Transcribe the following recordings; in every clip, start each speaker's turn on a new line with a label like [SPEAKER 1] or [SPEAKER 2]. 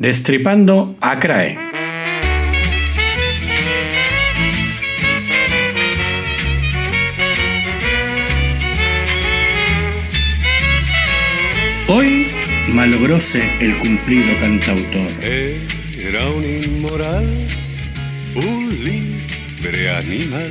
[SPEAKER 1] Destripando a Crae. Hoy malogróse el cumplido cantautor.
[SPEAKER 2] Era un inmoral, un libre animal,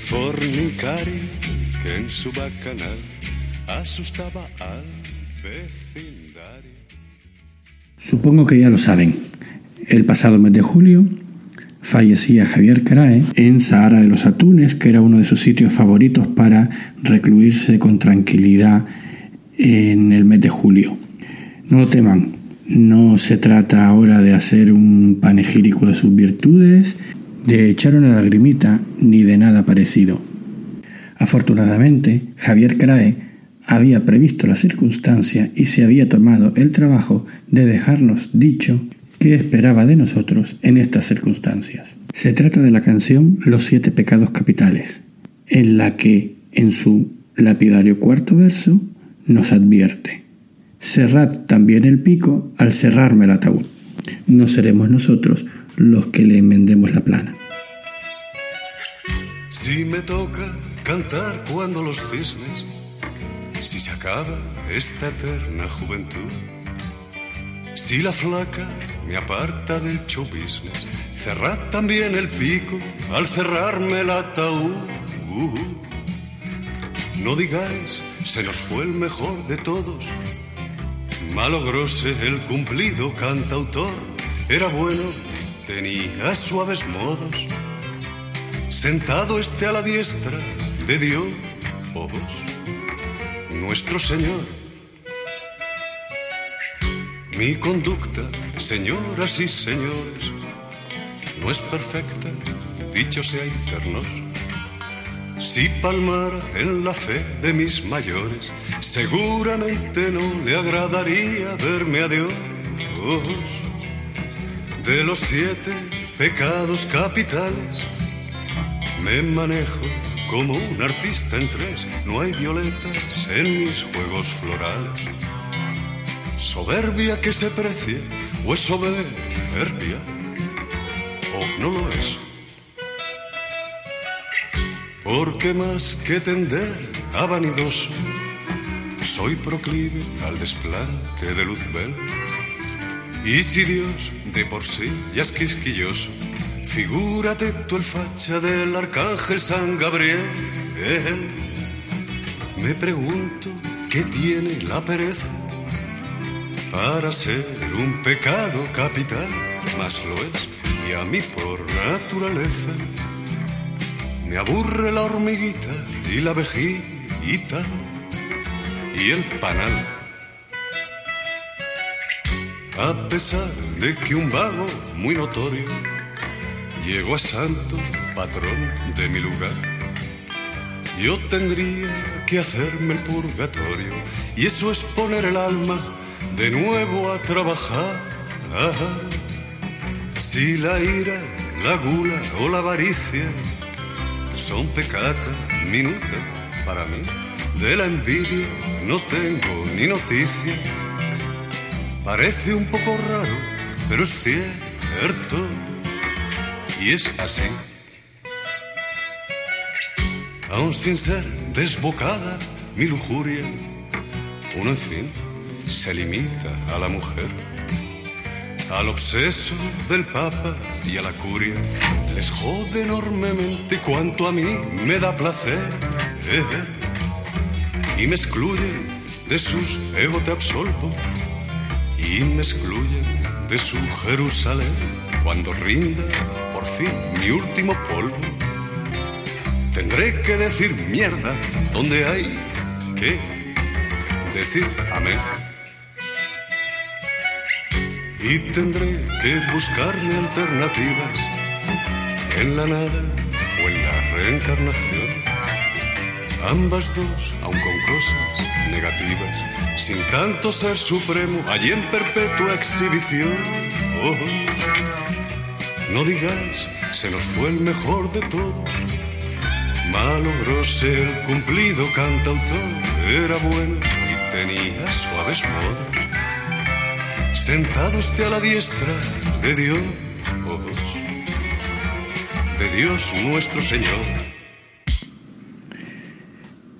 [SPEAKER 2] fornicario que en su bacanal asustaba al vecindario.
[SPEAKER 1] Supongo que ya lo saben. El pasado mes de julio fallecía Javier Crae en Sahara de los Atunes, que era uno de sus sitios favoritos para recluirse con tranquilidad en el mes de julio. No lo teman, no se trata ahora de hacer un panegírico de sus virtudes, de echar una lagrimita, ni de nada parecido. Afortunadamente, Javier Crae había previsto la circunstancia y se había tomado el trabajo de dejarnos dicho qué esperaba de nosotros en estas circunstancias. Se trata de la canción Los siete pecados capitales, en la que, en su lapidario cuarto verso, nos advierte, cerrad también el pico al cerrarme el ataúd. No seremos nosotros los que le enmendemos la plana.
[SPEAKER 2] Si me toca cantar cuando los cisnes, acaba esta eterna juventud, si la flaca me aparta del show business, cerrad también el pico al cerrarme el ataúd. No digáis, se nos fue el mejor de todos. Malogróse el cumplido cantautor, era bueno, tenía suaves modos. Sentado esté a la diestra de Dios, nuestro Señor. Mi conducta, señoras y señores, no es perfecta, dicho sea internos. Si palmara en la fe de mis mayores, seguramente no le agradaría verme a Dios. De los siete pecados capitales, me manejo como un artista en tres, no hay violetas en mis juegos florales. Soberbia que se precie, o es soberbia, o no lo es. Porque más que tender a vanidoso, soy proclive al desplante de Luzbel. Y si Dios de por sí ya es quisquilloso, figúrate tú el facha del arcángel San Gabriel. Me pregunto qué tiene la pereza para ser un pecado capital, más lo es, y a mí por naturaleza me aburre la hormiguita y la vejita y el panal. A pesar de que un vago muy notorio llegó a santo patrón de mi lugar, yo tendría que hacerme el purgatorio y eso es poner el alma de nuevo a trabajar. Si la ira, la gula o la avaricia son pecata minuta para mí. De la envidia no tengo ni noticia. Parece un poco raro, pero es cierto. Y es así. Aun sin ser desbocada mi lujuria, uno en fin se limita a la mujer. Al obseso del Papa y a la curia les jode enormemente cuanto a mí me da placer. Y me excluyen de sus ego te absolvo. Y me excluyen de su Jerusalén cuando rinda fin mi último polvo. Tendré que decir mierda donde hay que decir amén. Y tendré que buscarme alternativas en la nada o en la reencarnación. Ambas dos, aun con cosas negativas, sin tanto ser supremo, allí en perpetua exhibición. Oh, no digáis, se nos fue el mejor de todos. Malogróse el cumplido cantautor, era bueno y tenía suaves modos sentado esté a la diestra de Dios, de Dios nuestro Señor.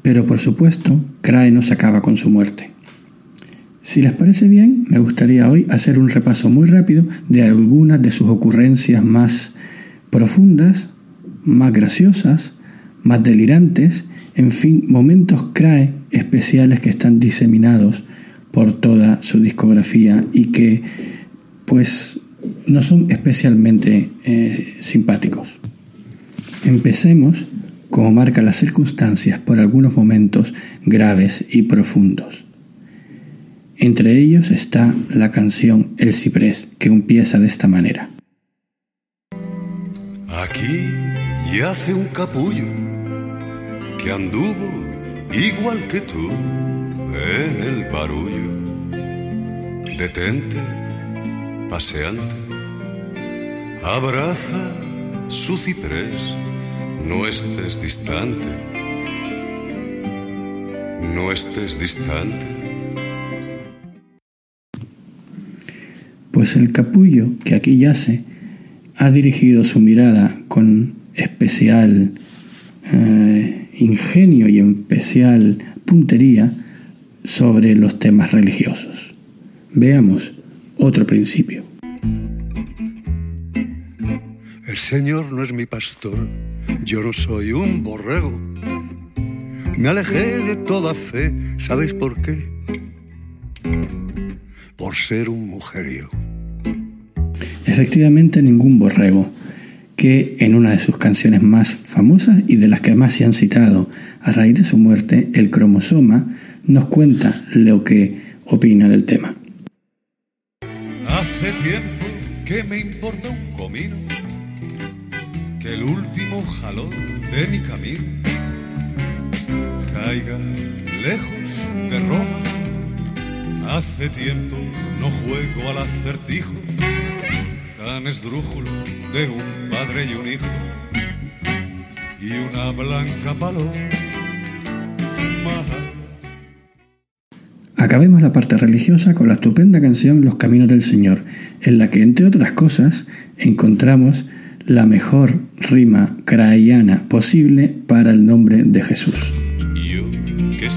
[SPEAKER 1] Pero por supuesto, Crae no se acaba con su muerte. Si les parece bien, me gustaría hoy hacer un repaso muy rápido de algunas de sus ocurrencias más profundas, más graciosas, más delirantes, en fin, momentos CRAE especiales que están diseminados por toda su discografía y que pues no son especialmente eh, simpáticos. Empecemos, como marca las circunstancias, por algunos momentos graves y profundos. Entre ellos está la canción El Ciprés, que empieza de esta manera.
[SPEAKER 2] Aquí yace un capullo que anduvo igual que tú en el barullo. Detente, paseante, abraza su ciprés, no estés distante, no estés distante.
[SPEAKER 1] Pues el capullo que aquí yace ha dirigido su mirada con especial eh, ingenio y especial puntería sobre los temas religiosos. Veamos otro principio.
[SPEAKER 2] El Señor no es mi pastor, yo no soy un borrego. Me alejé de toda fe, ¿sabéis por qué? Por ser un mujeriego.
[SPEAKER 1] Efectivamente, ningún borrego, que en una de sus canciones más famosas y de las que más se han citado a raíz de su muerte, el cromosoma, nos cuenta lo que opina del tema.
[SPEAKER 2] Hace tiempo que me importa un comino, que el último jalón de mi camino caiga lejos de Roma. Hace tiempo no juego al acertijo tan esdrújulo de un padre y un hijo y una blanca paloma.
[SPEAKER 1] Acabemos la parte religiosa con la estupenda canción Los Caminos del Señor, en la que, entre otras cosas, encontramos la mejor rima craeyana posible para el nombre de Jesús.
[SPEAKER 2] Yo que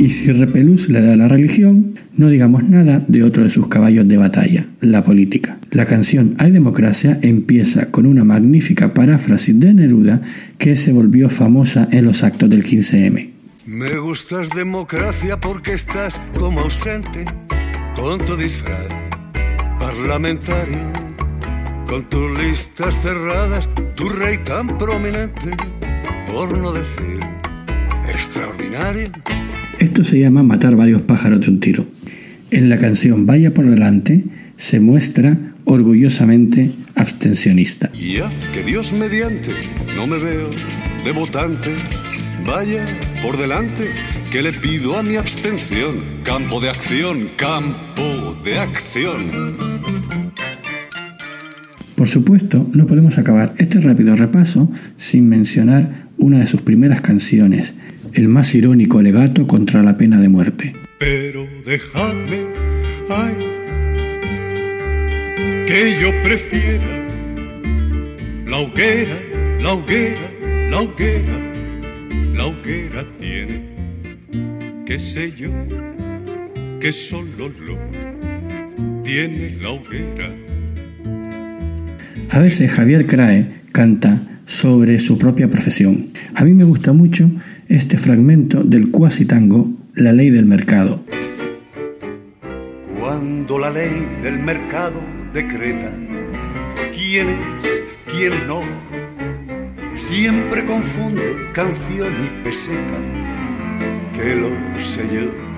[SPEAKER 1] Y si Repelús le da la religión, no digamos nada de otro de sus caballos de batalla, la política. La canción Hay democracia empieza con una magnífica paráfrasis de Neruda que se volvió famosa en los actos del 15M.
[SPEAKER 2] Me gustas democracia porque estás como ausente, con tu disfraz parlamentario, con tus listas cerradas, tu rey tan prominente, por no decir extraordinario.
[SPEAKER 1] Esto se llama matar varios pájaros de un tiro. En la canción Vaya por delante se muestra orgullosamente abstencionista.
[SPEAKER 2] Ya que Dios mediante no me veo de votante, vaya por delante que le pido a mi abstención. Campo de acción, campo de acción.
[SPEAKER 1] Por supuesto, no podemos acabar este rápido repaso sin mencionar una de sus primeras canciones, el más irónico alegato contra la pena de muerte.
[SPEAKER 2] Pero dejadme, ay, que yo prefiera la hoguera, la hoguera, la hoguera, la hoguera tiene, qué sé yo, que solo lo tiene la hoguera.
[SPEAKER 1] A veces Javier Crae canta sobre su propia profesión. A mí me gusta mucho este fragmento del cuasi tango La ley del mercado.
[SPEAKER 2] Cuando la ley del mercado decreta quién es, quién no, siempre confunde canción y peseta, que lo sé yo.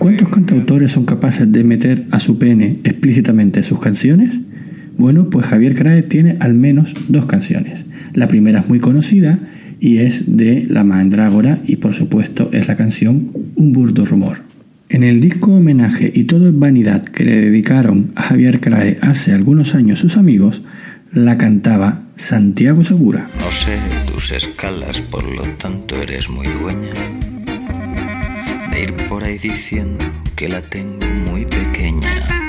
[SPEAKER 1] ¿Cuántos cantautores son capaces de meter a su pene explícitamente en sus canciones? Bueno, pues Javier Crae tiene al menos dos canciones. La primera es muy conocida y es de La Mandrágora y por supuesto es la canción Un burdo rumor. En el disco homenaje Y todo es vanidad que le dedicaron a Javier Crae hace algunos años sus amigos, la cantaba Santiago Segura.
[SPEAKER 3] No sé tus escalas, por lo tanto eres muy dueña de ir por ahí diciendo que la tengo muy pequeña.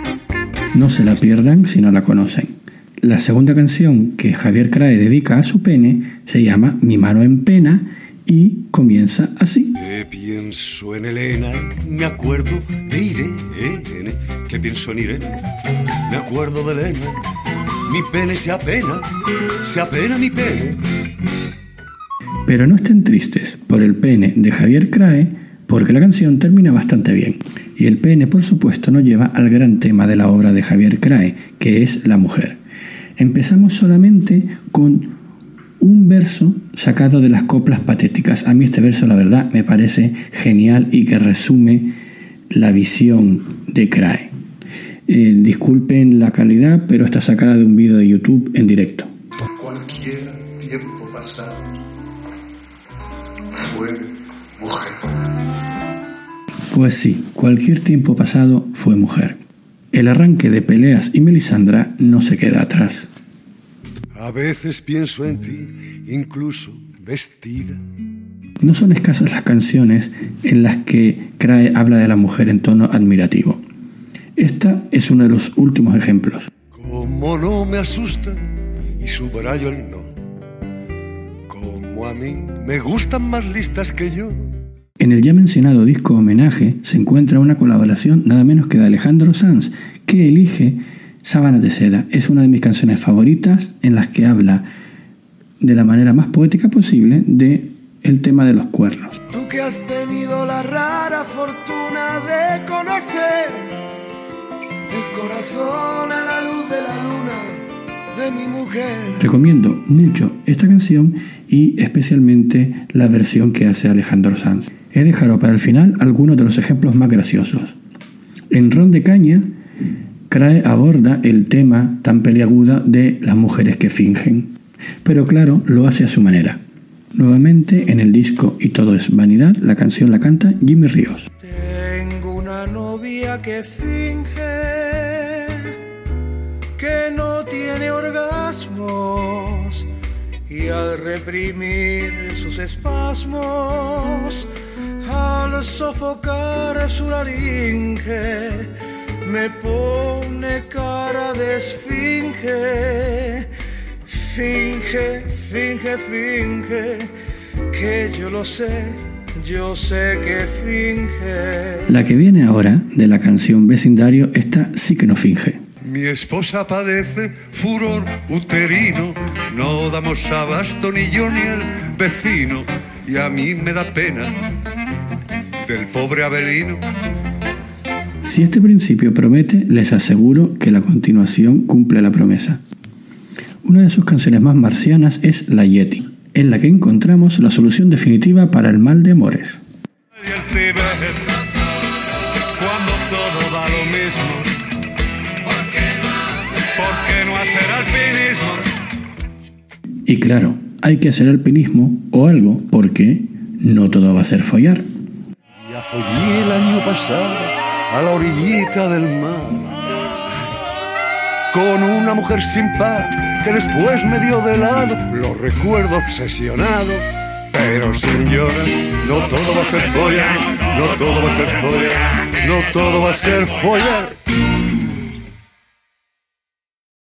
[SPEAKER 1] No se la pierdan si no la conocen. La segunda canción que Javier Crae dedica a su pene se llama Mi mano en pena y comienza así.
[SPEAKER 2] Que pienso en Elena, me acuerdo de Irene. Que pienso en Irene, me acuerdo de Elena. Mi pene se apena, se apena mi pene.
[SPEAKER 1] Pero no estén tristes por el pene de Javier Crae, porque la canción termina bastante bien. Y el pene, por supuesto, nos lleva al gran tema de la obra de Javier Crae, que es la mujer. Empezamos solamente con un verso sacado de las coplas patéticas. A mí este verso, la verdad, me parece genial y que resume la visión de Crae. Eh, disculpen la calidad, pero está sacada de un vídeo de YouTube en directo.
[SPEAKER 4] Cualquier tiempo pasado fue mujer.
[SPEAKER 1] Pues sí, cualquier tiempo pasado fue mujer. El arranque de Peleas y Melisandra no se queda atrás.
[SPEAKER 2] A veces pienso en ti, incluso vestida.
[SPEAKER 1] No son escasas las canciones en las que Crae habla de la mujer en tono admirativo. Esta es uno de los últimos ejemplos.
[SPEAKER 2] Como no me asusta y subrayo el no. Como a mí me gustan más listas que yo.
[SPEAKER 1] En el ya mencionado disco homenaje se encuentra una colaboración nada menos que de Alejandro Sanz, que elige Sábanas de seda es una de mis canciones favoritas en las que habla de la manera más poética posible de el tema de los cuernos.
[SPEAKER 5] Tú que has tenido la rara fortuna de conocer el corazón a la luz de la luna de mi mujer.
[SPEAKER 1] Recomiendo mucho esta canción y especialmente la versión que hace Alejandro Sanz. He dejado para el final algunos de los ejemplos más graciosos. En Ron de Caña Crae aborda el tema tan peliaguda de las mujeres que fingen, pero claro, lo hace a su manera. Nuevamente en el disco Y todo es vanidad, la canción la canta Jimmy Ríos.
[SPEAKER 5] Tengo una novia que finge que no tiene orgasmos y al reprimir sus espasmos, al sofocar su laringe, me pone cara de esfinge. Finge, finge, finge, que yo lo sé, yo sé que finge.
[SPEAKER 1] La que viene ahora, de la canción Vecindario, esta sí que no finge.
[SPEAKER 2] Mi esposa padece furor uterino, no damos abasto ni yo ni el vecino, y a mí me da pena del pobre Abelino.
[SPEAKER 1] Si este principio promete, les aseguro que la continuación cumple la promesa. Una de sus canciones más marcianas es La Yeti, en la que encontramos la solución definitiva para el mal de amores. Y claro, hay que hacer alpinismo o algo porque no todo va a ser follar.
[SPEAKER 2] Ya follé el año pasado a la orillita del mar con una mujer sin par que después me dio de lado. Lo recuerdo obsesionado, pero sin llorar. No todo va a ser follar, no todo va a ser follar, no todo va a ser follar.